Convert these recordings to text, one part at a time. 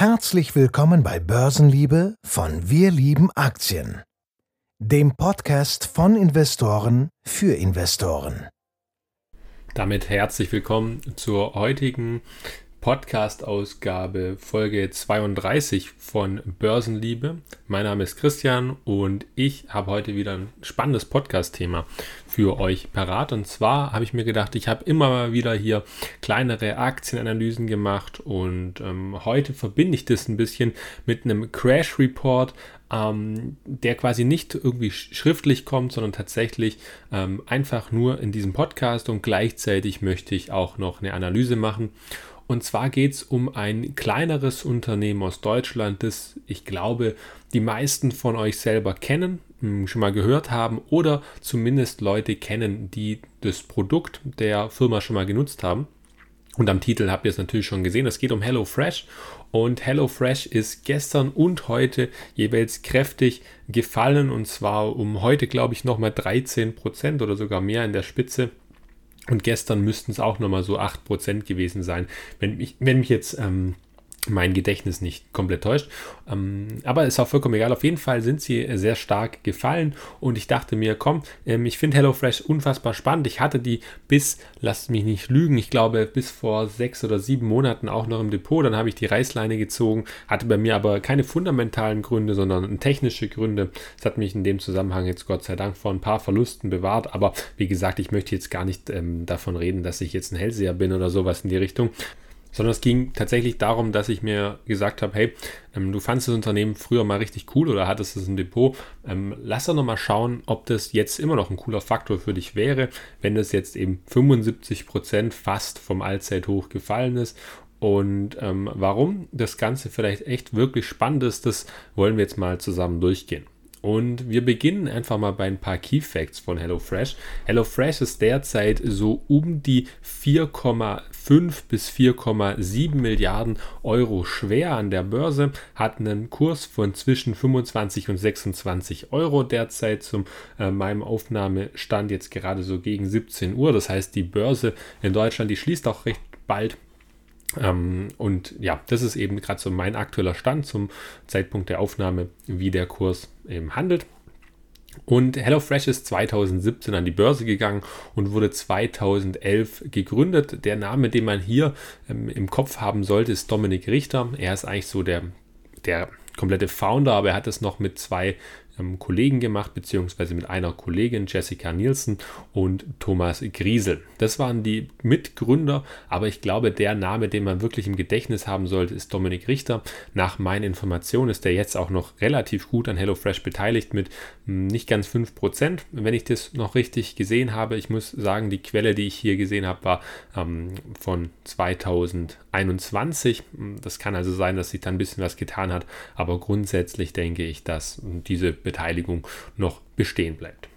Herzlich willkommen bei Börsenliebe von Wir lieben Aktien, dem Podcast von Investoren für Investoren. Damit herzlich willkommen zur heutigen Podcast-Ausgabe Folge 32 von Börsenliebe. Mein Name ist Christian und ich habe heute wieder ein spannendes Podcast-Thema für euch parat. Und zwar habe ich mir gedacht, ich habe immer mal wieder hier kleinere Aktienanalysen gemacht und ähm, heute verbinde ich das ein bisschen mit einem Crash Report, ähm, der quasi nicht irgendwie schriftlich kommt, sondern tatsächlich ähm, einfach nur in diesem Podcast und gleichzeitig möchte ich auch noch eine Analyse machen. Und zwar geht es um ein kleineres Unternehmen aus Deutschland, das ich glaube, die meisten von euch selber kennen, hm, schon mal gehört haben oder zumindest Leute kennen, die das Produkt der Firma schon mal genutzt haben. Und am Titel habt ihr es natürlich schon gesehen. Es geht um HelloFresh. Und HelloFresh ist gestern und heute jeweils kräftig gefallen. Und zwar um heute, glaube ich, nochmal 13% oder sogar mehr in der Spitze. Und gestern müssten es auch nochmal so 8% gewesen sein, wenn mich, wenn mich jetzt ähm, mein Gedächtnis nicht komplett täuscht. Ähm, aber ist auch vollkommen egal. Auf jeden Fall sind sie sehr stark gefallen und ich dachte mir, komm, ähm, ich finde HelloFresh unfassbar spannend. Ich hatte die bis, lasst mich nicht lügen, ich glaube bis vor sechs oder sieben Monaten auch noch im Depot. Dann habe ich die Reißleine gezogen, hatte bei mir aber keine fundamentalen Gründe, sondern technische Gründe. Das hat mich in dem Zusammenhang jetzt Gott sei Dank vor ein paar Verlusten bewahrt. Aber wie gesagt, ich möchte jetzt gar nicht ähm, davon reden, dass ich jetzt ein Hellseher bin oder sowas in die Richtung sondern es ging tatsächlich darum, dass ich mir gesagt habe, hey, ähm, du fandest das Unternehmen früher mal richtig cool oder hattest es im Depot, ähm, lass doch nochmal schauen, ob das jetzt immer noch ein cooler Faktor für dich wäre, wenn das jetzt eben 75 Prozent fast vom Allzeithoch gefallen ist und ähm, warum das Ganze vielleicht echt wirklich spannend ist, das wollen wir jetzt mal zusammen durchgehen. Und wir beginnen einfach mal bei ein paar Key Facts von HelloFresh. HelloFresh ist derzeit so um die 4,5 bis 4,7 Milliarden Euro schwer an der Börse, hat einen Kurs von zwischen 25 und 26 Euro derzeit zum äh, meinem Aufnahmestand jetzt gerade so gegen 17 Uhr. Das heißt, die Börse in Deutschland, die schließt auch recht bald ähm, und ja, das ist eben gerade so mein aktueller Stand zum Zeitpunkt der Aufnahme, wie der Kurs eben handelt. Und HelloFresh ist 2017 an die Börse gegangen und wurde 2011 gegründet. Der Name, den man hier ähm, im Kopf haben sollte, ist Dominik Richter. Er ist eigentlich so der, der komplette Founder, aber er hat es noch mit zwei ähm, Kollegen gemacht, beziehungsweise mit einer Kollegin, Jessica Nielsen und Thomas Griesel. Das waren die Mitgründer, aber ich glaube, der Name, den man wirklich im Gedächtnis haben sollte, ist Dominik Richter. Nach meinen Informationen ist er jetzt auch noch relativ gut an HelloFresh beteiligt mit hm, nicht ganz 5%, wenn ich das noch richtig gesehen habe. Ich muss sagen, die Quelle, die ich hier gesehen habe, war ähm, von 2021. Das kann also sein, dass sich da ein bisschen was getan hat, aber grundsätzlich denke ich, dass diese Beteiligung noch bestehen bleibt.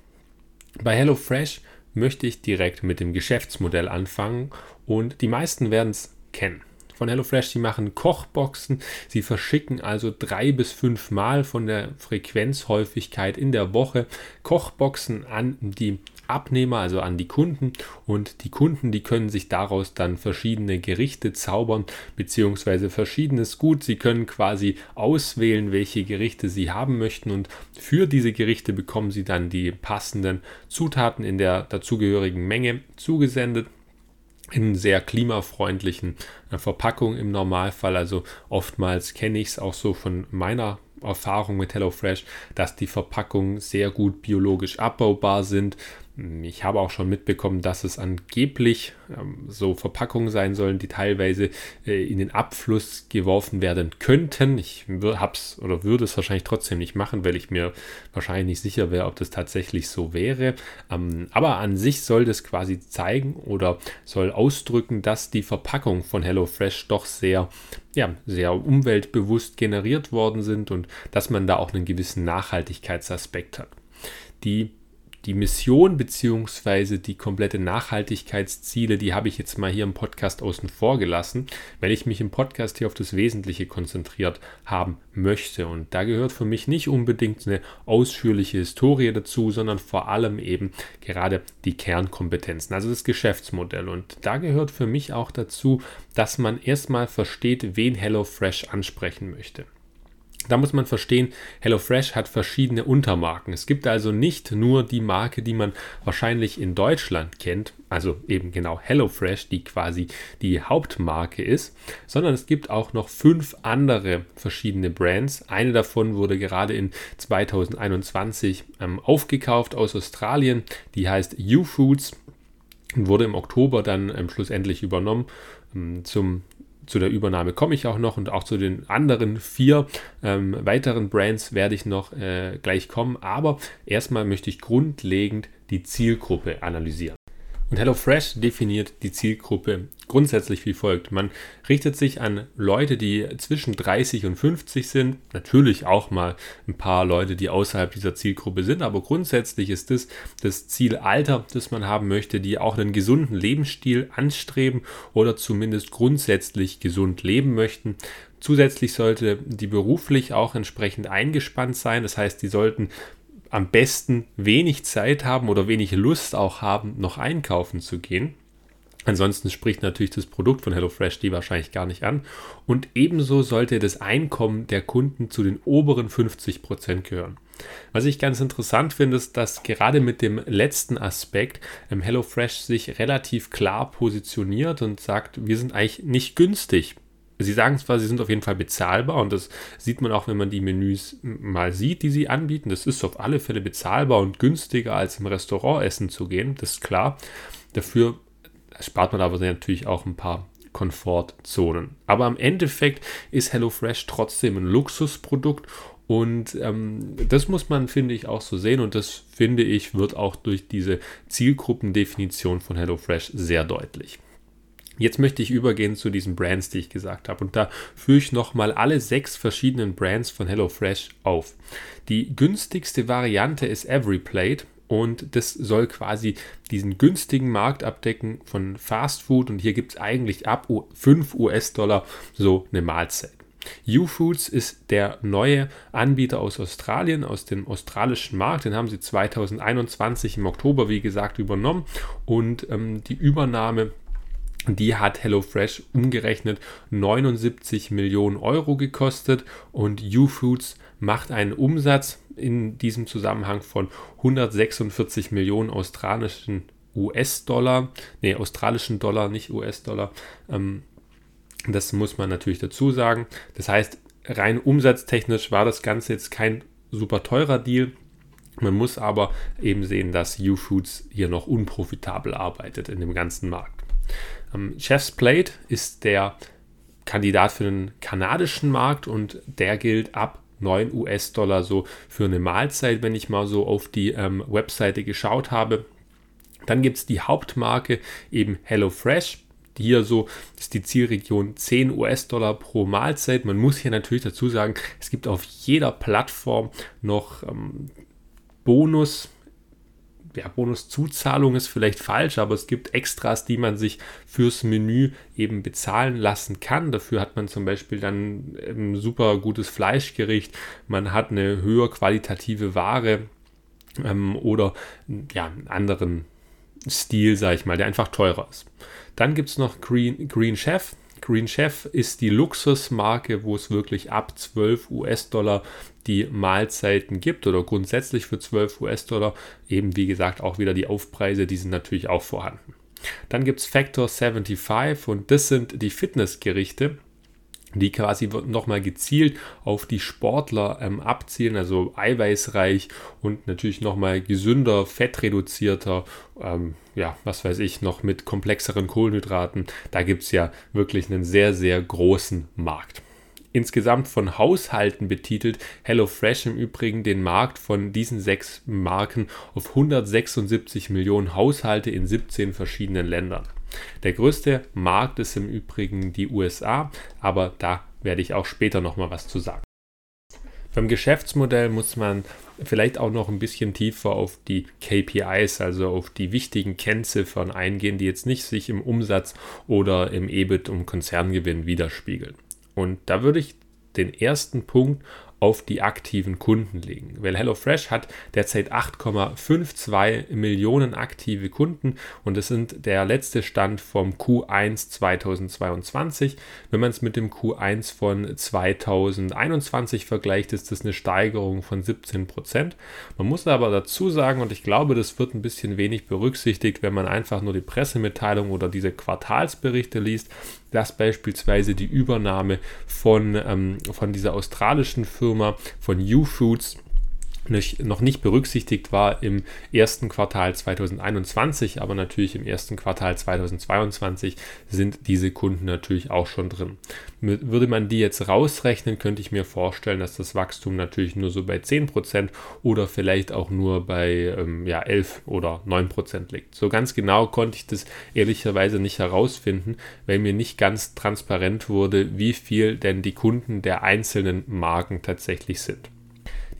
Bei HelloFresh möchte ich direkt mit dem Geschäftsmodell anfangen und die meisten werden es kennen. Von HelloFresh, die machen Kochboxen, sie verschicken also drei bis fünf Mal von der Frequenzhäufigkeit in der Woche Kochboxen an die Abnehmer, also an die Kunden. Und die Kunden, die können sich daraus dann verschiedene Gerichte zaubern, beziehungsweise verschiedenes Gut. Sie können quasi auswählen, welche Gerichte sie haben möchten. Und für diese Gerichte bekommen sie dann die passenden Zutaten in der dazugehörigen Menge zugesendet in sehr klimafreundlichen äh, Verpackung im Normalfall. Also oftmals kenne ich es auch so von meiner Erfahrung mit HelloFresh, dass die Verpackungen sehr gut biologisch abbaubar sind, ich habe auch schon mitbekommen, dass es angeblich ähm, so Verpackungen sein sollen, die teilweise äh, in den Abfluss geworfen werden könnten. Ich hab's oder würde es wahrscheinlich trotzdem nicht machen, weil ich mir wahrscheinlich nicht sicher wäre, ob das tatsächlich so wäre. Ähm, aber an sich soll das quasi zeigen oder soll ausdrücken, dass die Verpackung von HelloFresh doch sehr ja, sehr umweltbewusst generiert worden sind und dass man da auch einen gewissen Nachhaltigkeitsaspekt hat. Die Die Mission bzw. die komplette Nachhaltigkeitsziele, die habe ich jetzt mal hier im Podcast außen vor gelassen, weil ich mich im Podcast hier auf das Wesentliche konzentriert haben möchte. Und da gehört für mich nicht unbedingt eine ausführliche Historie dazu, sondern vor allem eben gerade die Kernkompetenzen, also das Geschäftsmodell. Und da gehört für mich auch dazu, dass man erstmal versteht, wen HelloFresh ansprechen möchte. Da muss man verstehen, HelloFresh hat verschiedene Untermarken. Es gibt also nicht nur die Marke, die man wahrscheinlich in Deutschland kennt, also eben genau HelloFresh, die quasi die Hauptmarke ist, sondern es gibt auch noch fünf andere verschiedene Brands. Eine davon wurde gerade in 2021 ähm, aufgekauft aus Australien, die heißt U-Foods und wurde im Oktober dann ähm, schlussendlich übernommen ähm, zum zu der Übernahme komme ich auch noch und auch zu den anderen vier ähm, weiteren Brands werde ich noch äh, gleich kommen. Aber erstmal möchte ich grundlegend die Zielgruppe analysieren. Und HelloFresh definiert die Zielgruppe grundsätzlich wie folgt. Man richtet sich an Leute, die zwischen 30 und 50 sind. Natürlich auch mal ein paar Leute, die außerhalb dieser Zielgruppe sind. Aber grundsätzlich ist das das Zielalter, das man haben möchte, die auch einen gesunden Lebensstil anstreben oder zumindest grundsätzlich gesund leben möchten. Zusätzlich sollte die beruflich auch entsprechend eingespannt sein. Das heißt, die sollten am besten wenig Zeit haben oder wenig Lust auch haben, noch einkaufen zu gehen. Ansonsten spricht natürlich das Produkt von HelloFresh die wahrscheinlich gar nicht an. Und ebenso sollte das Einkommen der Kunden zu den oberen 50 Prozent gehören. Was ich ganz interessant finde, ist, dass gerade mit dem letzten Aspekt ähm, HelloFresh sich relativ klar positioniert und sagt, wir sind eigentlich nicht günstig Sie sagen zwar, sie sind auf jeden Fall bezahlbar und das sieht man auch, wenn man die Menüs mal sieht, die sie anbieten. Das ist auf alle Fälle bezahlbar und günstiger als im Restaurant essen zu gehen, das ist klar. Dafür spart man aber natürlich auch ein paar Komfortzonen. Aber am Endeffekt ist HelloFresh trotzdem ein Luxusprodukt und ähm, das muss man, finde ich, auch so sehen. Und das, finde ich, wird auch durch diese Zielgruppendefinition von HelloFresh sehr deutlich. Jetzt möchte ich übergehen zu diesen Brands, die ich gesagt habe. Und da führe ich nochmal alle sechs verschiedenen Brands von HelloFresh auf. Die günstigste Variante ist EveryPlate. Und das soll quasi diesen günstigen Markt abdecken von Fast Food. Und hier gibt es eigentlich ab 5 US-Dollar so eine Mahlzeit. U-Foods ist der neue Anbieter aus Australien, aus dem australischen Markt. Den haben sie 2021 im Oktober, wie gesagt, übernommen. Und ähm, die Übernahme die hat HelloFresh umgerechnet 79 Millionen Euro gekostet und UFoods macht einen Umsatz in diesem Zusammenhang von 146 Millionen australischen US-Dollar, nee, australischen Dollar, nicht US-Dollar. Ähm, das muss man natürlich dazu sagen. Das heißt, rein umsatztechnisch war das Ganze jetzt kein super teurer Deal. Man muss aber eben sehen, dass UFoods hier noch unprofitabel arbeitet in dem ganzen Markt. Ähm, Chef's Plate ist der Kandidat für den kanadischen Markt und der gilt ab 9 US-Dollar so für eine Mahlzeit, wenn ich mal so auf die ähm, Webseite geschaut habe. Dann gibt es die Hauptmarke eben HelloFresh. Hier so ist die Zielregion 10 US-Dollar pro Mahlzeit. Man muss hier natürlich dazu sagen, es gibt auf jeder Plattform noch ähm, Bonus ja, Bonuszuzahlung ist vielleicht falsch, aber es gibt Extras, die man sich fürs Menü eben bezahlen lassen kann. Dafür hat man zum Beispiel dann ein super gutes Fleischgericht, man hat eine höher qualitative Ware ähm, oder ja, einen anderen Stil, sage ich mal, der einfach teurer ist. Dann gibt es noch Green, Green Chef. Green Chef ist die Luxusmarke, wo es wirklich ab 12 US-Dollar die Mahlzeiten gibt oder grundsätzlich für 12 US-Dollar. Eben wie gesagt auch wieder die Aufpreise, die sind natürlich auch vorhanden. Dann gibt es Factor 75 und das sind die Fitnessgerichte die quasi nochmal gezielt auf die Sportler ähm, abzielen, also eiweißreich und natürlich nochmal gesünder, fettreduzierter, ähm, ja, was weiß ich, noch mit komplexeren Kohlenhydraten. Da gibt es ja wirklich einen sehr, sehr großen Markt insgesamt von Haushalten betitelt HelloFresh im Übrigen den Markt von diesen sechs Marken auf 176 Millionen Haushalte in 17 verschiedenen Ländern. Der größte Markt ist im Übrigen die USA, aber da werde ich auch später nochmal was zu sagen. Beim Geschäftsmodell muss man vielleicht auch noch ein bisschen tiefer auf die KPIs, also auf die wichtigen Kennziffern eingehen, die jetzt nicht sich im Umsatz oder im EBIT um Konzerngewinn widerspiegeln. Und da würde ich den ersten Punkt auf die aktiven Kunden legen. Weil HelloFresh hat derzeit 8,52 Millionen aktive Kunden und das sind der letzte Stand vom Q1 2022. Wenn man es mit dem Q1 von 2021 vergleicht, ist das eine Steigerung von 17 Prozent. Man muss aber dazu sagen, und ich glaube, das wird ein bisschen wenig berücksichtigt, wenn man einfach nur die Pressemitteilung oder diese Quartalsberichte liest, dass beispielsweise die Übernahme von, ähm, von dieser australischen Firma, von U-Foods, noch nicht berücksichtigt war im ersten Quartal 2021, aber natürlich im ersten Quartal 2022 sind diese Kunden natürlich auch schon drin. Würde man die jetzt rausrechnen, könnte ich mir vorstellen, dass das Wachstum natürlich nur so bei 10% oder vielleicht auch nur bei ähm, ja, 11 oder 9% liegt. So ganz genau konnte ich das ehrlicherweise nicht herausfinden, weil mir nicht ganz transparent wurde, wie viel denn die Kunden der einzelnen Marken tatsächlich sind.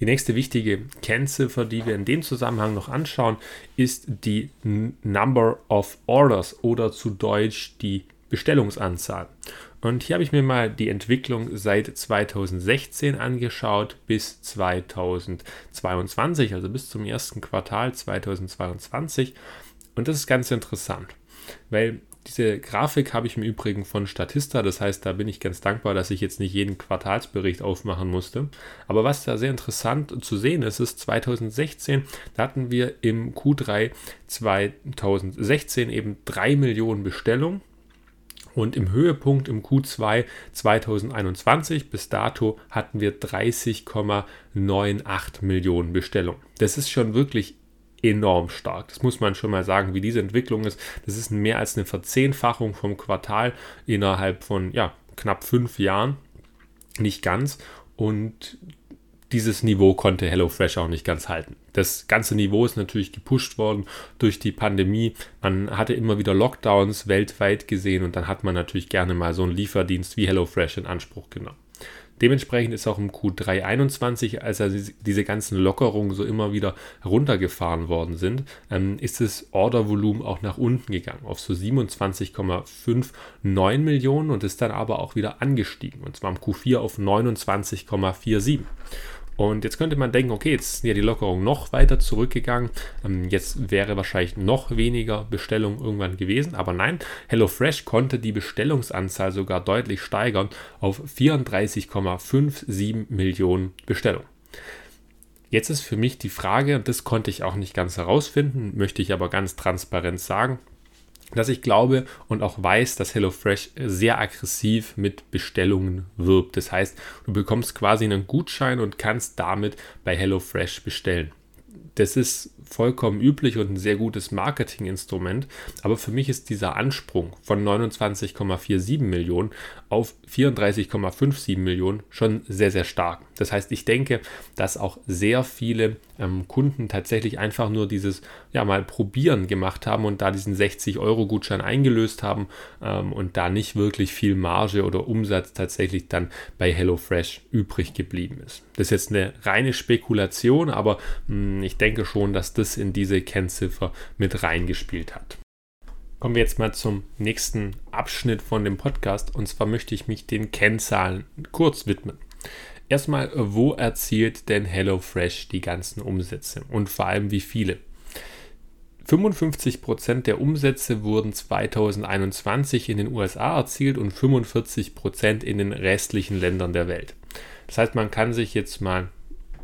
Die nächste wichtige Kennziffer, die wir in dem Zusammenhang noch anschauen, ist die Number of Orders oder zu Deutsch die Bestellungsanzahl. Und hier habe ich mir mal die Entwicklung seit 2016 angeschaut bis 2022, also bis zum ersten Quartal 2022. Und das ist ganz interessant, weil diese Grafik habe ich im Übrigen von Statista, das heißt, da bin ich ganz dankbar, dass ich jetzt nicht jeden Quartalsbericht aufmachen musste. Aber was da sehr interessant zu sehen ist, ist 2016, da hatten wir im Q3 2016 eben 3 Millionen Bestellungen. Und im Höhepunkt im Q2 2021 bis dato hatten wir 30,98 Millionen Bestellungen. Das ist schon wirklich enorm stark. Das muss man schon mal sagen, wie diese Entwicklung ist. Das ist mehr als eine Verzehnfachung vom Quartal innerhalb von ja, knapp fünf Jahren. Nicht ganz. Und dieses Niveau konnte HelloFresh auch nicht ganz halten. Das ganze Niveau ist natürlich gepusht worden durch die Pandemie. Man hatte immer wieder Lockdowns weltweit gesehen und dann hat man natürlich gerne mal so einen Lieferdienst wie HelloFresh in Anspruch genommen. Dementsprechend ist auch im Q3 21, als diese ganzen Lockerungen so immer wieder runtergefahren worden sind, ähm, ist das Ordervolumen auch nach unten gegangen auf so 27,59 Millionen und ist dann aber auch wieder angestiegen und zwar im Q4 auf 29,47. Und jetzt könnte man denken, okay, jetzt sind ja die Lockerungen noch weiter zurückgegangen. Ähm, jetzt wäre wahrscheinlich noch weniger Bestellung irgendwann gewesen. Aber nein, HelloFresh konnte die Bestellungsanzahl sogar deutlich steigern auf 34,57 Millionen Bestellungen. Jetzt ist für mich die Frage, und das konnte ich auch nicht ganz herausfinden, möchte ich aber ganz transparent sagen, dass ich glaube und auch weiß, dass HelloFresh sehr aggressiv mit Bestellungen wirbt. Das heißt, du bekommst quasi einen Gutschein und kannst damit bei HelloFresh bestellen. Das ist vollkommen üblich und ein sehr gutes Marketinginstrument. Aber für mich ist dieser Ansprung von 29,47 Millionen auf 34,57 Millionen schon sehr, sehr stark. Das heißt, ich denke, dass auch sehr viele ähm, Kunden tatsächlich einfach nur dieses ja mal probieren gemacht haben und da diesen 60-Euro-Gutschein eingelöst haben ähm, und da nicht wirklich viel Marge oder Umsatz tatsächlich dann bei HelloFresh übrig geblieben ist. Das ist jetzt eine reine Spekulation, aber mh, hm, ich denke schon, dass das in diese Kennziffer mit reingespielt hat. Kommen wir jetzt mal zum nächsten Abschnitt von dem Podcast und zwar möchte ich mich den Kennzahlen kurz widmen. Erstmal, wo erzielt denn HelloFresh die ganzen Umsätze und vor allem wie viele? 55% der Umsätze wurden 2021 in den USA erzielt und 45% in den restlichen Ländern der Welt. Das heißt, man kann sich jetzt mal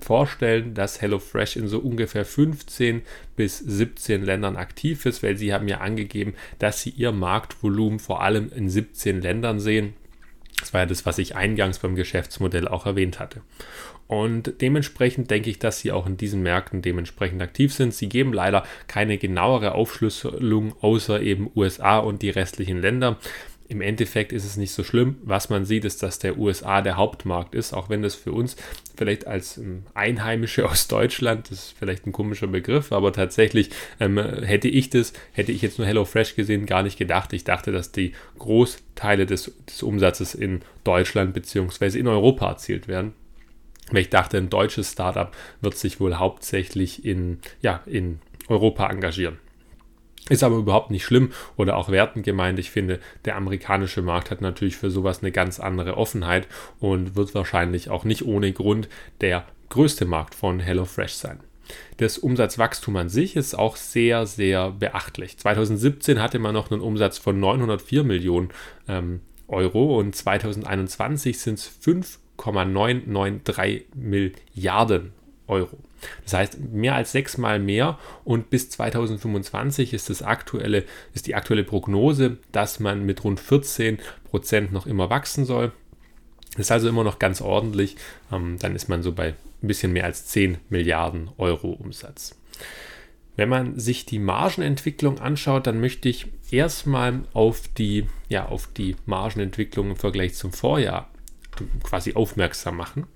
vorstellen, dass HelloFresh in so ungefähr 15 bis 17 Ländern aktiv ist, weil sie haben ja angegeben, dass sie ihr Marktvolumen vor allem in 17 Ländern sehen. Das war ja das, was ich eingangs beim Geschäftsmodell auch erwähnt hatte. Und dementsprechend denke ich, dass sie auch in diesen Märkten dementsprechend aktiv sind. Sie geben leider keine genauere Aufschlüsselung außer eben USA und die restlichen Länder. Im Endeffekt ist es nicht so schlimm. Was man sieht, ist, dass der USA der Hauptmarkt ist, auch wenn das für uns vielleicht als ähm, Einheimische aus Deutschland, das ist vielleicht ein komischer Begriff, aber tatsächlich ähm, hätte ich das, hätte ich jetzt nur HelloFresh gesehen, gar nicht gedacht. Ich dachte, dass die Großteile des, des Umsatzes in Deutschland bzw. in Europa erzielt werden. weil ich dachte, ein deutsches Startup wird sich wohl hauptsächlich in, ja, in Europa engagieren. Ist aber überhaupt nicht schlimm oder auch wertend gemeint. Ich finde, der amerikanische Markt hat natürlich für sowas eine ganz andere Offenheit und wird wahrscheinlich auch nicht ohne Grund der größte Markt von HelloFresh sein. Das Umsatzwachstum an sich ist auch sehr, sehr beachtlich. 2017 hatte man noch einen Umsatz von 904 Millionen ähm, Euro und 2021 sind es 5,993 Milliarden Euro. Das heißt, mehr als sechsmal mehr und bis 2025 ist, das aktuelle, ist die aktuelle Prognose, dass man mit rund 14 Prozent noch immer wachsen soll. Das ist also immer noch ganz ordentlich. Ähm, dann ist man so bei ein bisschen mehr als 10 Milliarden Euro Umsatz. Wenn man sich die Margenentwicklung anschaut, dann möchte ich erstmal auf die, ja, auf die Margenentwicklung im Vergleich zum Vorjahr quasi aufmerksam machen.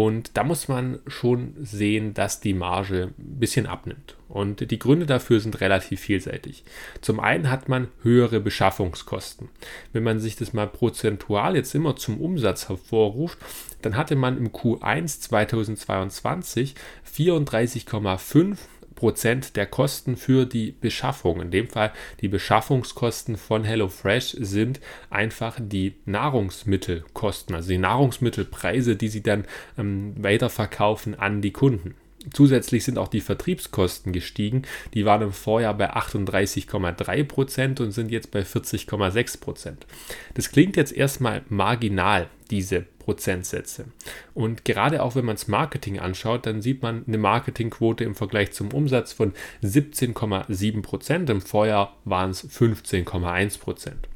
Und da muss man schon sehen, dass die Marge ein bisschen abnimmt. Und die Gründe dafür sind relativ vielseitig. Zum einen hat man höhere Beschaffungskosten. Wenn man sich das mal prozentual jetzt immer zum Umsatz hervorruft, dann hatte man im Q1 2022 34,5 Prozent der Kosten für die Beschaffung. In dem Fall die Beschaffungskosten von HelloFresh sind einfach die Nahrungsmittelkosten, also die Nahrungsmittelpreise, die sie dann ähm, weiterverkaufen an die Kunden. Zusätzlich sind auch die Vertriebskosten gestiegen. Die waren im Vorjahr bei 38,3 Prozent und sind jetzt bei 40,6 Prozent. Das klingt jetzt erstmal marginal, diese Prozentsätze. Und gerade auch wenn man das Marketing anschaut, dann sieht man eine Marketingquote im Vergleich zum Umsatz von 17,7 Prozent. Im Vorjahr waren es 15,1 Prozent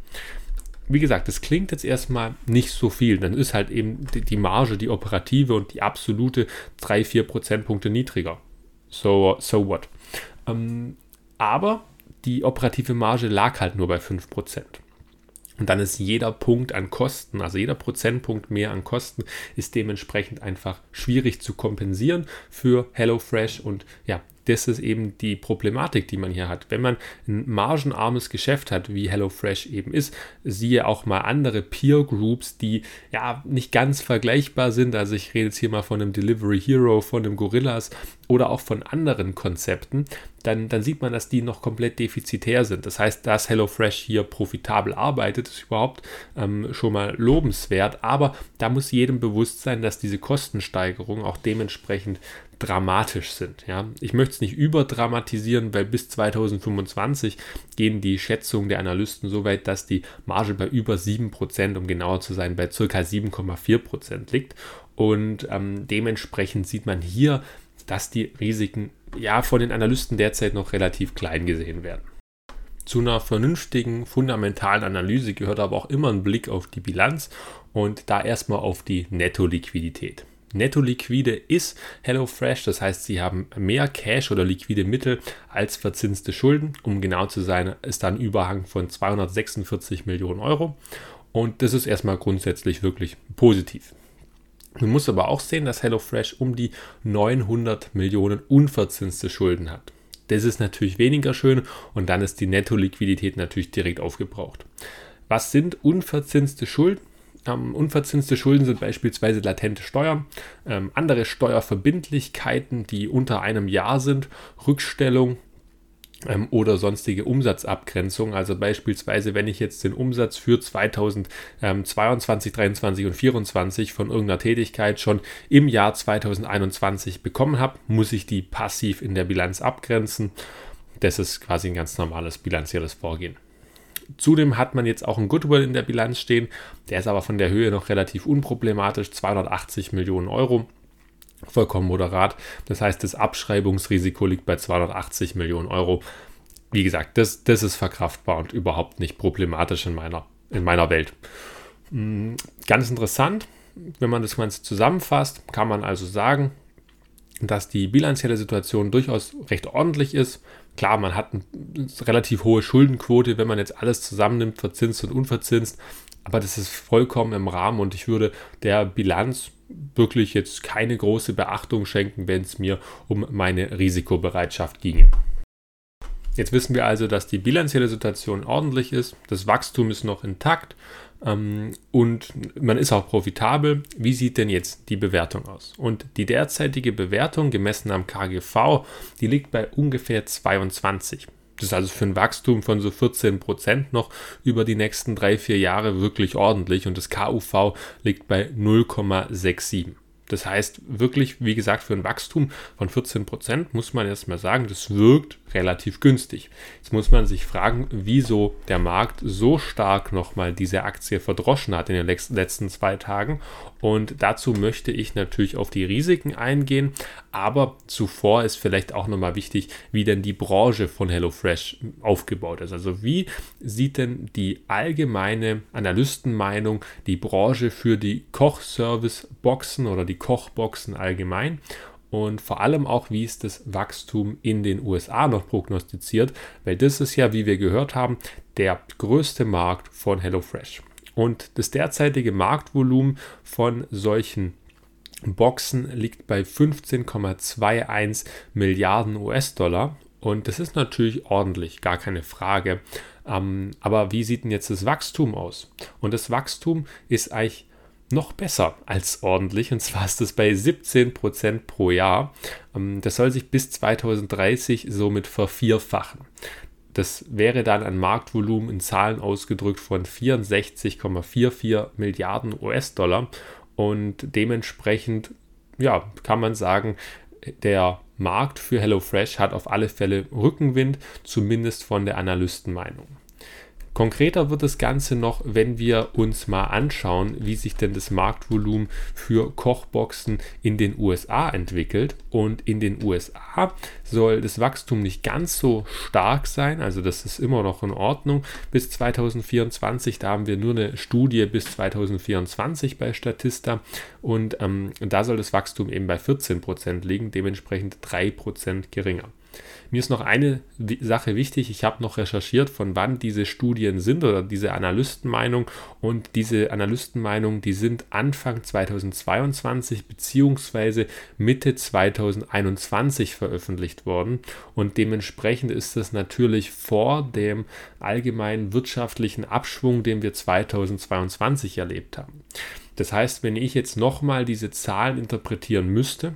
wie gesagt, das klingt jetzt erstmal nicht so viel. Dann ist halt eben die Marge, die operative und die absolute 3-4 Prozentpunkte niedriger. So, so what? Ähm, aber die operative Marge lag halt nur bei 5 Prozent. Und dann ist jeder Punkt an Kosten, also jeder Prozentpunkt mehr an Kosten, ist dementsprechend einfach schwierig zu kompensieren für HelloFresh. Und ja, das ist eben die Problematik, die man hier hat. Wenn man ein margenarmes Geschäft hat, wie HelloFresh eben ist, siehe auch mal andere Peer Groups, die ja nicht ganz vergleichbar sind. Also ich rede jetzt hier mal von einem Delivery Hero, von einem Gorillas oder auch von anderen Konzepten, dann, dann sieht man, dass die noch komplett defizitär sind. Das heißt, dass HelloFresh hier profitabel arbeitet, ist überhaupt ähm, schon mal lobenswert, aber da muss jedem bewusst sein, dass diese Kostensteigerungen auch dementsprechend dramatisch sind. Ja? Ich möchte es nicht überdramatisieren, weil bis 2025 gehen die Schätzungen der Analysten so weit, dass die Marge bei über 7%, um genauer zu sein, bei ca. 7,4% liegt. Und ähm, dementsprechend sieht man hier, dass die Risiken ja von den Analysten derzeit noch relativ klein gesehen werden. Zu einer vernünftigen, fundamentalen Analyse gehört aber auch immer ein Blick auf die Bilanz und da erstmal auf die Netto-Liquidität. Netto liquide ist HelloFresh, das heißt, sie haben mehr Cash oder liquide Mittel als verzinste Schulden. Um genau zu sein, ist da ein Überhang von 246 Millionen Euro. Und das ist erstmal grundsätzlich wirklich positiv. Man muss aber auch sehen, dass HelloFresh um die 900 Millionen unverzinste Schulden hat. Das ist natürlich weniger schön und dann ist die Netto-Liquidität natürlich direkt aufgebraucht. Was sind unverzinste Schulden? Ähm, unverzinste Schulden sind beispielsweise latente Steuern, ähm, andere Steuerverbindlichkeiten, die unter einem Jahr sind, Rückstellung ähm, oder sonstige Umsatzabgrenzung. Also beispielsweise, wenn ich jetzt den Umsatz für 2022, 23 und 24 von irgendeiner Tätigkeit schon im Jahr 2021 bekommen habe, muss ich die passiv in der Bilanz abgrenzen. Das ist quasi ein ganz normales bilanzielles Vorgehen. Zudem hat man jetzt auch ein Goodwill in der Bilanz stehen. Der ist aber von der Höhe noch relativ unproblematisch, 280 Millionen Euro vollkommen moderat. Das heißt, das Abschreibungsrisiko liegt bei 280 Millionen Euro. Wie gesagt, das, das ist verkraftbar und überhaupt nicht problematisch in meiner, in meiner Welt. Hm, ganz interessant, wenn man das Ganze zusammenfasst, kann man also sagen, dass die bilanzielle Situation durchaus recht ordentlich ist. Klar, man hat eine relativ hohe Schuldenquote, wenn man jetzt alles zusammennimmt, verzinst und unverzinst, aber das ist vollkommen im Rahmen und ich würde der Bilanz wirklich jetzt keine große Beachtung schenken, wenn es mir um meine Risikobereitschaft ginge. Jetzt wissen wir also, dass die bilanzielle Situation ordentlich ist, das Wachstum ist noch intakt, und man ist auch profitabel. Wie sieht denn jetzt die Bewertung aus? Und die derzeitige Bewertung gemessen am KGV, die liegt bei ungefähr 22. Das ist also für ein Wachstum von so 14 Prozent noch über die nächsten drei, vier Jahre wirklich ordentlich und das KUV liegt bei 0,67. Das heißt, wirklich, wie gesagt, für ein Wachstum von 14 Prozent muss man erstmal sagen, das wirkt relativ günstig. Jetzt muss man sich fragen, wieso der Markt so stark nochmal diese Aktie verdroschen hat in den letzten zwei Tagen. Und dazu möchte ich natürlich auf die Risiken eingehen. Aber zuvor ist vielleicht auch nochmal wichtig, wie denn die Branche von HelloFresh aufgebaut ist. Also wie sieht denn die allgemeine Analystenmeinung die Branche für die Kochservice-Boxen oder die Kochboxen allgemein und vor allem auch, wie ist das Wachstum in den USA noch prognostiziert, weil das ist ja, wie wir gehört haben, der größte Markt von HelloFresh. Und das derzeitige Marktvolumen von solchen Boxen liegt bei 15,21 Milliarden US-Dollar. Und das ist natürlich ordentlich, gar keine Frage. Ähm, aber wie sieht denn jetzt das Wachstum aus? Und das Wachstum ist eigentlich noch besser als ordentlich. Und zwar ist das bei 17% pro Jahr. Ähm, das soll sich bis 2030 somit vervierfachen. Das wäre dann ein Marktvolumen in Zahlen ausgedrückt von 64,44 Milliarden US-Dollar. Und dementsprechend, ja, kann man sagen, der Markt für HelloFresh hat auf alle Fälle Rückenwind, zumindest von der Analystenmeinung. Konkreter wird das Ganze noch, wenn wir uns mal anschauen, wie sich denn das Marktvolumen für Kochboxen in den USA entwickelt. Und in den USA soll das Wachstum nicht ganz so stark sein, also das ist immer noch in Ordnung bis 2024. Da haben wir nur eine Studie bis 2024 bei Statista und ähm, da soll das Wachstum eben bei 14% liegen, dementsprechend 3% geringer. Mir ist noch eine Sache wichtig. Ich habe noch recherchiert, von wann diese Studien sind oder diese Analystenmeinung. Und diese Analystenmeinung, die sind Anfang 2022 bzw. Mitte 2021 veröffentlicht worden. Und dementsprechend ist das natürlich vor dem allgemeinen wirtschaftlichen Abschwung, den wir 2022 erlebt haben. Das heißt, wenn ich jetzt nochmal diese Zahlen interpretieren müsste,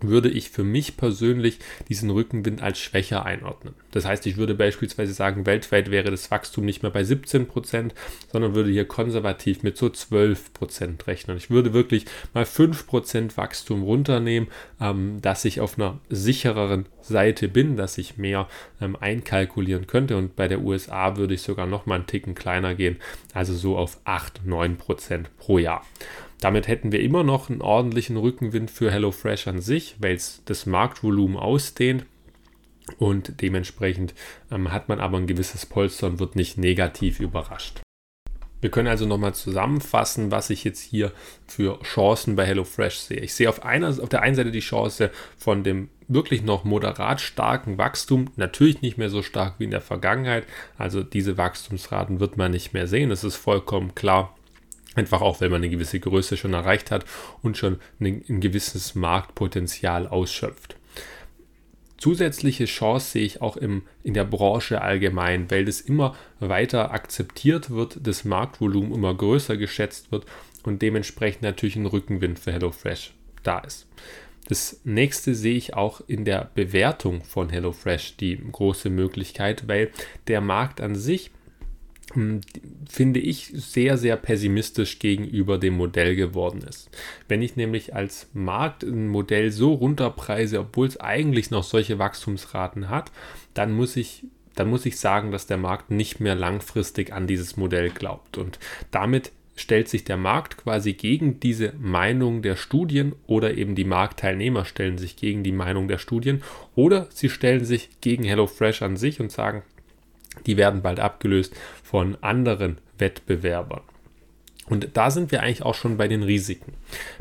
würde ich für mich persönlich diesen Rückenwind als schwächer einordnen. Das heißt, ich würde beispielsweise sagen, weltweit wäre das Wachstum nicht mehr bei 17 Prozent, sondern würde hier konservativ mit so 12 Prozent rechnen. Ich würde wirklich mal 5 Prozent Wachstum runternehmen, ähm, dass ich auf einer sichereren Seite bin, dass ich mehr ähm, einkalkulieren könnte. Und bei der USA würde ich sogar noch mal einen Ticken kleiner gehen, also so auf 8, 9 Prozent pro Jahr. Damit hätten wir immer noch einen ordentlichen Rückenwind für HelloFresh an sich, weil es das Marktvolumen ausdehnt. Und dementsprechend ähm, hat man aber ein gewisses Polster und wird nicht negativ überrascht. Wir können also nochmal zusammenfassen, was ich jetzt hier für Chancen bei HelloFresh sehe. Ich sehe auf, einer, auf der einen Seite die Chance von dem wirklich noch moderat starken Wachstum, natürlich nicht mehr so stark wie in der Vergangenheit. Also diese Wachstumsraten wird man nicht mehr sehen, das ist vollkommen klar. Einfach auch, wenn man eine gewisse Größe schon erreicht hat und schon ein, ein gewisses Marktpotenzial ausschöpft. Zusätzliche Chance sehe ich auch im, in der Branche allgemein, weil das immer weiter akzeptiert wird, das Marktvolumen immer größer geschätzt wird und dementsprechend natürlich ein Rückenwind für HelloFresh da ist. Das nächste sehe ich auch in der Bewertung von HelloFresh die große Möglichkeit, weil der Markt an sich finde ich, sehr, sehr pessimistisch gegenüber dem Modell geworden ist. Wenn ich nämlich als Markt ein Modell so runterpreise, obwohl es eigentlich noch solche Wachstumsraten hat, dann muss ich dann muss ich sagen, dass der Markt nicht mehr langfristig an dieses Modell glaubt. Und damit stellt sich der Markt quasi gegen diese Meinung der Studien oder eben die Marktteilnehmer stellen sich gegen die Meinung der Studien oder sie stellen sich gegen HelloFresh an sich und sagen, die werden bald abgelöst von anderen Wettbewerbern. Und da sind wir eigentlich auch schon bei den Risiken.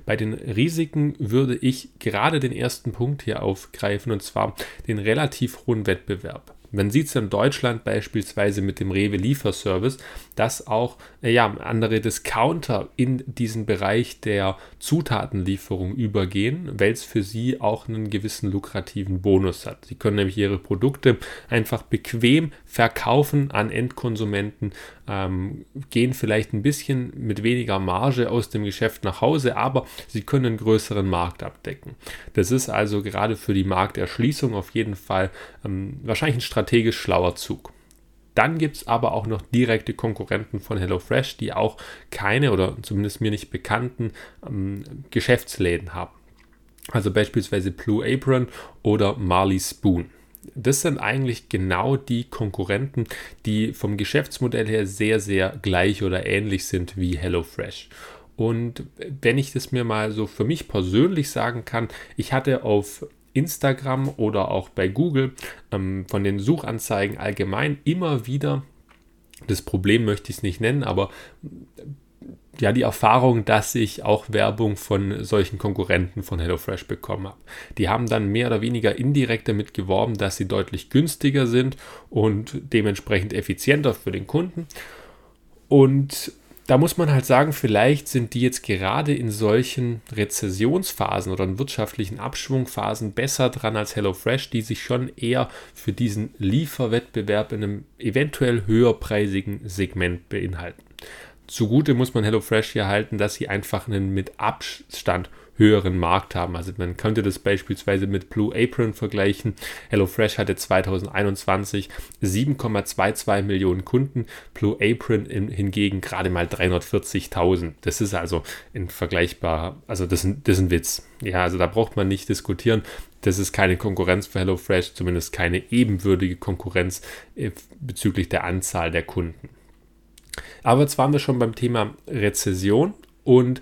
Bei den Risiken würde ich gerade den ersten Punkt hier aufgreifen, und zwar den relativ hohen Wettbewerb. Man sieht es in Deutschland beispielsweise mit dem Rewe Lieferservice, dass auch äh, ja, andere Discounter in diesen Bereich der Zutatenlieferung übergehen, weil es für sie auch einen gewissen lukrativen Bonus hat. Sie können nämlich ihre Produkte einfach bequem verkaufen an Endkonsumenten, ähm, gehen vielleicht ein bisschen mit weniger Marge aus dem Geschäft nach Hause, aber sie können einen größeren Markt abdecken. Das ist also gerade für die Markterschließung auf jeden Fall ähm, wahrscheinlich ein strategisch schlauer Zug. Dann gibt es aber auch noch direkte Konkurrenten von HelloFresh, die auch keine oder zumindest mir nicht bekannten ähm, Geschäftsläden haben. Also beispielsweise Blue Apron oder Marley Spoon. Das sind eigentlich genau die Konkurrenten, die vom Geschäftsmodell her sehr, sehr gleich oder ähnlich sind wie HelloFresh. Und wenn ich das mir mal so für mich persönlich sagen kann, ich hatte auf Instagram oder auch bei Google ähm, von den Suchanzeigen allgemein immer wieder, das Problem möchte ich es nicht nennen, aber ja, die Erfahrung, dass ich auch Werbung von solchen Konkurrenten von HelloFresh bekommen habe. Die haben dann mehr oder weniger indirekt damit geworben, dass sie deutlich günstiger sind und dementsprechend effizienter für den Kunden. Und da muss man halt sagen, vielleicht sind die jetzt gerade in solchen Rezessionsphasen oder in wirtschaftlichen Abschwungphasen besser dran als HelloFresh, die sich schon eher für diesen Lieferwettbewerb in einem eventuell höherpreisigen Segment beinhalten. Zugute muss man HelloFresh hier halten, dass sie einfach einen mit Abstand höheren Markt haben. Also man könnte das beispielsweise mit Blue Apron vergleichen. HelloFresh hatte 2021 7,22 Millionen Kunden, Blue Apron in, hingegen gerade mal 340.000. Das ist also ein vergleichbar, also das, das ist ein Witz. Ja, also da braucht man nicht diskutieren. Das ist keine Konkurrenz für HelloFresh, zumindest keine ebenwürdige Konkurrenz äh, bezüglich der Anzahl der Kunden. Aber jetzt waren wir schon beim Thema Rezession und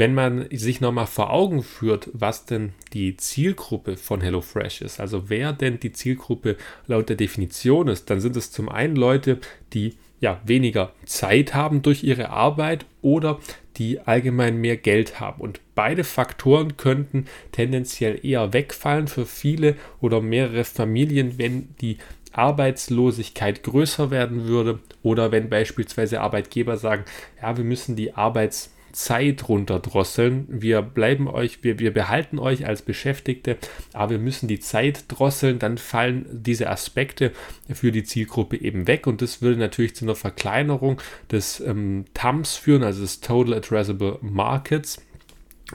wenn man sich nochmal vor Augen führt, was denn die Zielgruppe von HelloFresh ist, also wer denn die Zielgruppe laut der Definition ist, dann sind es zum einen Leute, die ja weniger Zeit haben durch ihre Arbeit oder die allgemein mehr Geld haben. Und beide Faktoren könnten tendenziell eher wegfallen für viele oder mehrere Familien, wenn die Arbeitslosigkeit größer werden würde oder wenn beispielsweise Arbeitgeber sagen, ja, wir müssen die Arbeits Zeit runterdrosseln. Wir bleiben euch, wir, wir behalten euch als Beschäftigte, aber wir müssen die Zeit drosseln, dann fallen diese Aspekte für die Zielgruppe eben weg und das würde natürlich zu einer Verkleinerung des ähm, TAMs führen, also des Total Addressable Markets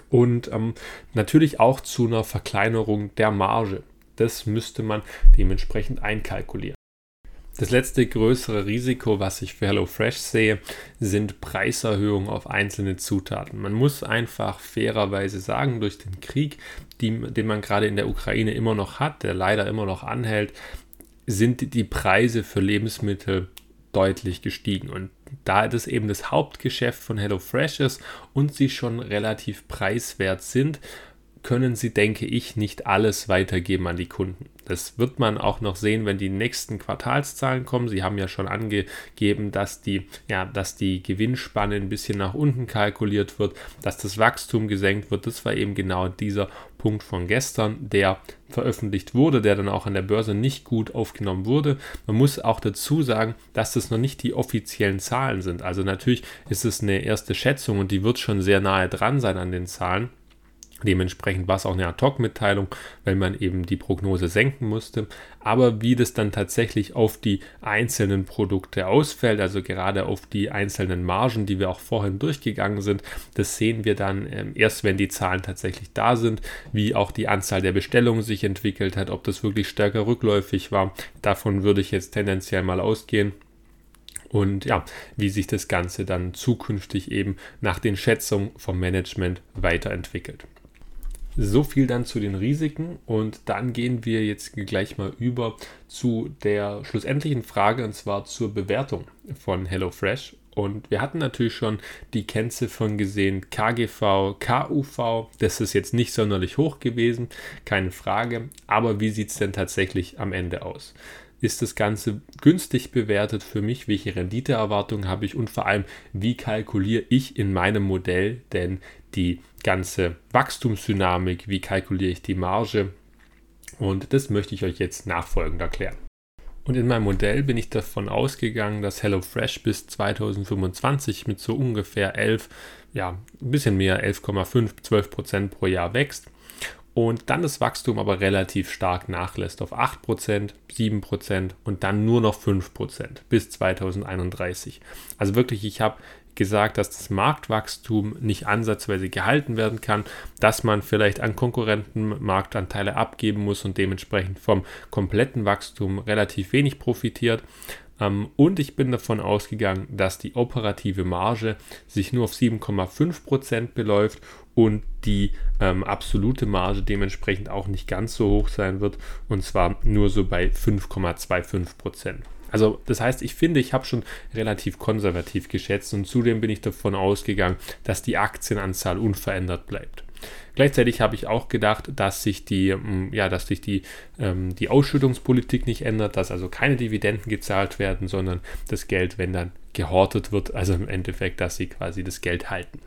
und ähm, natürlich auch zu einer Verkleinerung der Marge. Das müsste man dementsprechend einkalkulieren. Das letzte größere Risiko, was ich für HelloFresh sehe, sind Preiserhöhungen auf einzelne Zutaten. Man muss einfach fairerweise sagen, durch den Krieg, die, den man gerade in der Ukraine immer noch hat, der leider immer noch anhält, sind die Preise für Lebensmittel deutlich gestiegen. Und da das eben das Hauptgeschäft von HelloFresh ist und sie schon relativ preiswert sind, können sie, denke ich, nicht alles weitergeben an die Kunden. Das wird man auch noch sehen, wenn die nächsten Quartalszahlen kommen. Sie haben ja schon angegeben, dass die, ja, dass die Gewinnspanne ein bisschen nach unten kalkuliert wird, dass das Wachstum gesenkt wird. Das war eben genau dieser Punkt von gestern, der veröffentlicht wurde, der dann auch an der Börse nicht gut aufgenommen wurde. Man muss auch dazu sagen, dass das noch nicht die offiziellen Zahlen sind. Also natürlich ist es eine erste Schätzung und die wird schon sehr nahe dran sein an den Zahlen. Dementsprechend war es auch eine Ad-Hoc-Mitteilung, weil man eben die Prognose senken musste. Aber wie das dann tatsächlich auf die einzelnen Produkte ausfällt, also gerade auf die einzelnen Margen, die wir auch vorhin durchgegangen sind, das sehen wir dann ähm, erst, wenn die Zahlen tatsächlich da sind, wie auch die Anzahl der Bestellungen sich entwickelt hat, ob das wirklich stärker rückläufig war. Davon würde ich jetzt tendenziell mal ausgehen und ja, wie sich das Ganze dann zukünftig eben nach den Schätzungen vom Management weiterentwickelt. So viel dann zu den Risiken und dann gehen wir jetzt gleich mal über zu der schlussendlichen Frage und zwar zur Bewertung von HelloFresh. Und wir hatten natürlich schon die Kennziffern gesehen, KGV, KUV. Das ist jetzt nicht sonderlich hoch gewesen, keine Frage. Aber wie sieht es denn tatsächlich am Ende aus? Ist das Ganze günstig bewertet für mich? Welche Renditeerwartungen habe ich? Und vor allem, wie kalkuliere ich in meinem Modell denn die ganze Wachstumsdynamik, wie kalkuliere ich die Marge und das möchte ich euch jetzt nachfolgend erklären. Und in meinem Modell bin ich davon ausgegangen, dass HelloFresh bis 2025 mit so ungefähr 11, ja, ein bisschen mehr, 11,5, 12 Prozent pro Jahr wächst und dann das Wachstum aber relativ stark nachlässt auf 8%, 7% und dann nur noch 5% bis 2031. Also wirklich, ich habe gesagt, dass das Marktwachstum nicht ansatzweise gehalten werden kann, dass man vielleicht an Konkurrenten Marktanteile abgeben muss und dementsprechend vom kompletten Wachstum relativ wenig profitiert. Ähm, und ich bin davon ausgegangen, dass die operative Marge sich nur auf 7,5% beläuft und die ähm, absolute Marge dementsprechend auch nicht ganz so hoch sein wird und zwar nur so bei 5,25%. Also das heißt, ich finde, ich habe schon relativ konservativ geschätzt und zudem bin ich davon ausgegangen, dass die Aktienanzahl unverändert bleibt. Gleichzeitig habe ich auch gedacht, dass sich die, mm, ja, dass sich die, ähm, die Ausschüttungspolitik nicht ändert, dass also keine Dividenden gezahlt werden, sondern das Geld, wenn dann gehortet wird, also im Endeffekt, dass sie quasi das Geld halten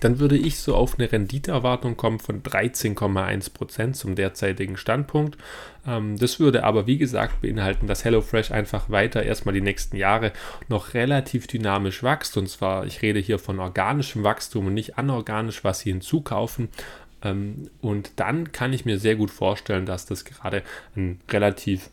dann würde ich so auf eine Renditeerwartung kommen von 13,1% zum derzeitigen Standpunkt. Ähm, das würde aber, wie gesagt, beinhalten, dass HelloFresh einfach weiter erstmal die nächsten Jahre noch relativ dynamisch wächst. Und zwar, ich rede hier von organischem Wachstum und nicht anorganisch, was sie hinzukaufen. Ähm, und dann kann ich mir sehr gut vorstellen, dass das gerade ein relativ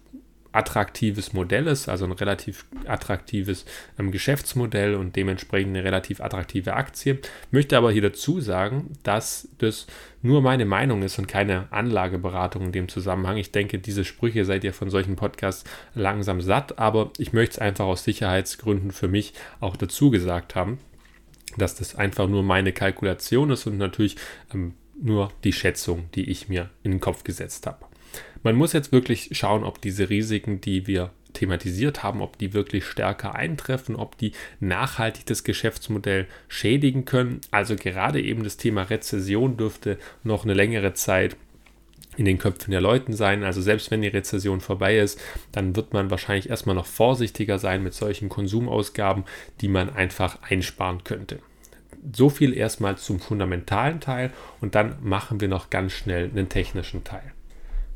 attraktives Modell ist, also ein relativ attraktives ähm, Geschäftsmodell und dementsprechend eine relativ attraktive Aktie. Möchte aber hier dazu sagen, dass das nur meine Meinung ist und keine Anlageberatung in dem Zusammenhang. Ich denke, diese Sprüche seid ihr von solchen Podcasts langsam satt, aber ich möchte es einfach aus Sicherheitsgründen für mich auch dazu gesagt haben, dass das einfach nur meine Kalkulation ist und natürlich ähm, nur die Schätzung, die ich mir in den Kopf gesetzt habe. Man muss jetzt wirklich schauen, ob diese Risiken, die wir thematisiert haben, ob die wirklich stärker eintreffen, ob die nachhaltig das Geschäftsmodell schädigen können. Also gerade eben das Thema Rezession dürfte noch eine längere Zeit in den Köpfen der Leuten sein. Also selbst wenn die Rezession vorbei ist, dann wird man wahrscheinlich erstmal noch vorsichtiger sein mit solchen Konsumausgaben, die man einfach einsparen könnte. So viel erstmal zum fundamentalen Teil und dann machen wir noch ganz schnell einen technischen Teil.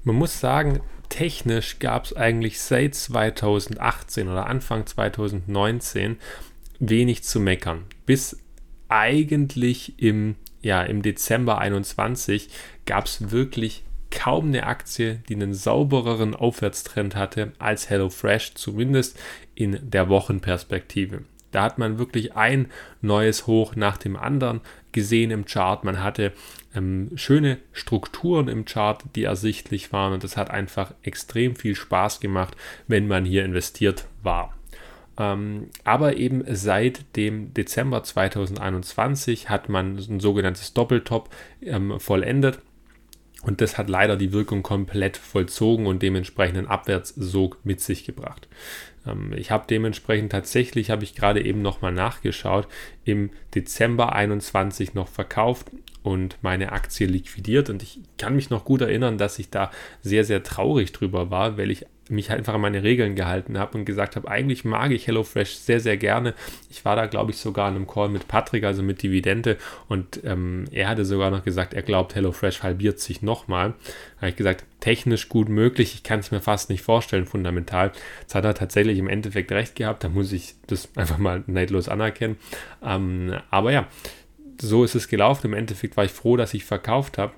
Man muss sagen, technisch gab es eigentlich seit 2018 oder Anfang 2019 wenig zu meckern. Bis eigentlich im, ja, im Dezember 21 gab es wirklich kaum eine Aktie, die einen saubereren Aufwärtstrend hatte als HelloFresh, zumindest in der Wochenperspektive. Da hat man wirklich ein neues Hoch nach dem anderen gesehen im Chart. Man hatte ähm, schöne Strukturen im Chart, die ersichtlich waren und es hat einfach extrem viel Spaß gemacht, wenn man hier investiert war. Ähm, aber eben seit dem Dezember 2021 hat man ein sogenanntes Doppeltop ähm, vollendet. Und das hat leider die Wirkung komplett vollzogen und dementsprechend einen Abwärtssog mit sich gebracht. Ähm, ich habe dementsprechend tatsächlich, habe ich gerade eben nochmal nachgeschaut, im Dezember 21 noch verkauft und meine Aktie liquidiert. Und ich kann mich noch gut erinnern, dass ich da sehr, sehr traurig drüber war, weil ich mich halt einfach an meine Regeln gehalten habe und gesagt habe, eigentlich mag ich HelloFresh sehr, sehr gerne. Ich war da, glaube ich, sogar in einem Call mit Patrick, also mit Dividende, und ähm, er hatte sogar noch gesagt, er glaubt, HelloFresh halbiert sich nochmal. Da habe ich gesagt, technisch gut möglich, ich kann es mir fast nicht vorstellen, fundamental. Jetzt hat er tatsächlich im Endeffekt recht gehabt, da muss ich das einfach mal neidlos anerkennen. Ähm, aber ja, so ist es gelaufen. Im Endeffekt war ich froh, dass ich verkauft habe.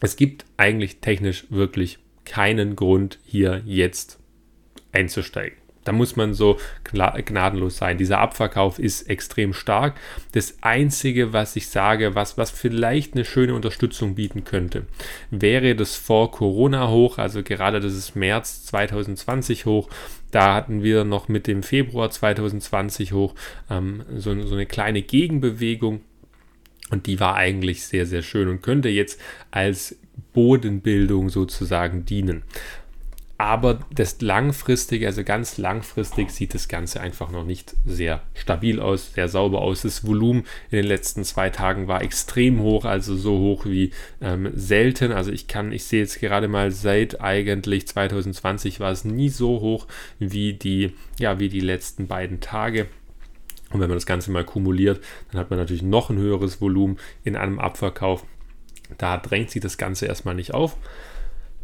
Es gibt eigentlich technisch wirklich keinen Grund, hier jetzt einzusteigen. Da muss man so gnadenlos sein. Dieser Abverkauf ist extrem stark. Das Einzige, was ich sage, was, was vielleicht eine schöne Unterstützung bieten könnte, wäre das Vor-Corona-Hoch, also gerade das ist März 2020 hoch. Da hatten wir noch mit dem Februar 2020 hoch ähm, so, so eine kleine Gegenbewegung. Und die war eigentlich sehr, sehr schön und könnte jetzt als Bodenbildung sozusagen dienen. Aber das langfristig, also ganz langfristig, sieht das Ganze einfach noch nicht sehr stabil aus, sehr sauber aus. Das Volumen in den letzten zwei Tagen war extrem hoch, also so hoch wie ähm, selten. Also ich kann, ich sehe jetzt gerade mal seit eigentlich 2020 war es nie so hoch wie die, ja, wie die letzten beiden Tage. Und wenn man das Ganze mal kumuliert, dann hat man natürlich noch ein höheres Volumen in einem Abverkauf. Da drängt sich das Ganze erstmal nicht auf.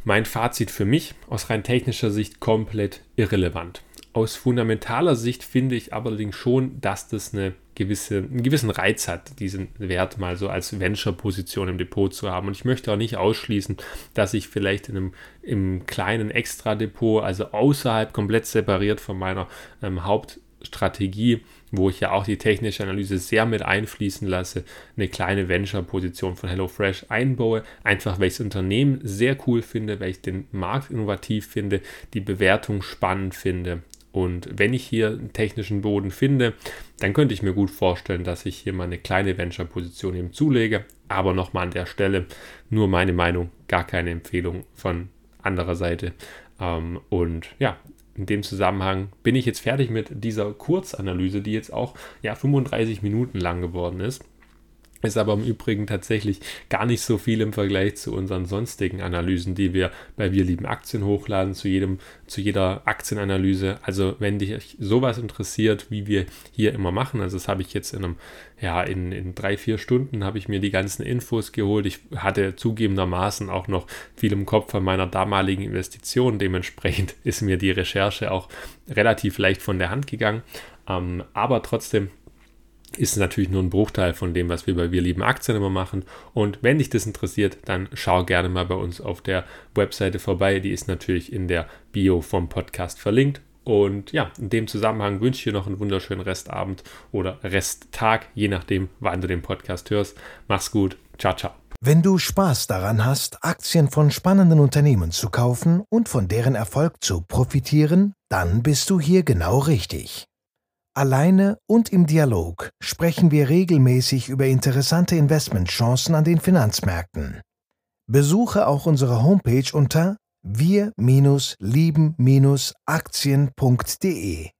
Mein Fazit für mich aus rein technischer Sicht komplett irrelevant. Aus fundamentaler Sicht finde ich allerdings schon, dass das eine gewisse, einen gewissen Reiz hat, diesen Wert mal so als Venture-Position im Depot zu haben. Und ich möchte auch nicht ausschließen, dass ich vielleicht in einem im kleinen Extra-Depot, also außerhalb, komplett separiert von meiner ähm, Hauptstrategie, wo ich ja auch die technische Analyse sehr mit einfließen lasse, eine kleine Venture-Position von HelloFresh einbaue. Einfach weil ich das Unternehmen sehr cool finde, weil ich den Markt innovativ finde, die Bewertung spannend finde und wenn ich hier einen technischen Boden finde, dann könnte ich mir gut vorstellen, dass ich hier mal eine kleine Venture-Position eben zulege. Aber nochmal an der Stelle nur meine Meinung, gar keine Empfehlung von anderer Seite. Ähm, und ja, in dem Zusammenhang bin ich jetzt fertig mit dieser Kurzanalyse, die jetzt auch ja 35 Minuten lang geworden ist. Ist aber im Übrigen tatsächlich gar nicht so viel im Vergleich zu unseren sonstigen Analysen, die wir bei Wir lieben Aktien hochladen, zu, jedem, zu jeder Aktienanalyse. Also wenn dich sowas interessiert, wie wir hier immer machen, also das habe ich jetzt in einem, ja, in, in drei, vier Stunden habe ich mir die ganzen Infos geholt. Ich hatte zugegebenermaßen auch noch viel im Kopf von meiner damaligen Investition. Dementsprechend ist mir die Recherche auch relativ leicht von der Hand gegangen. Ähm, aber trotzdem ist natürlich nur ein Bruchteil von dem, was wir bei Wir lieben Aktien immer machen. Und wenn dich das interessiert, dann schau gerne mal bei uns auf der Webseite vorbei. Die ist natürlich in der Bio vom Podcast verlinkt. Und ja, in dem Zusammenhang wünsche ich dir noch einen wunderschönen Restabend oder Resttag, je nachdem, wann du den Podcast hörst. Mach's gut. Ciao, ciao. Wenn du Spaß daran hast, Aktien von spannenden Unternehmen zu kaufen und von deren Erfolg zu profitieren, dann bist du hier genau richtig. Alleine und im Dialog sprechen wir regelmäßig über interessante Investmentchancen an den Finanzmärkten. Besuche auch unsere Homepage unter wir-lieben-aktien.de.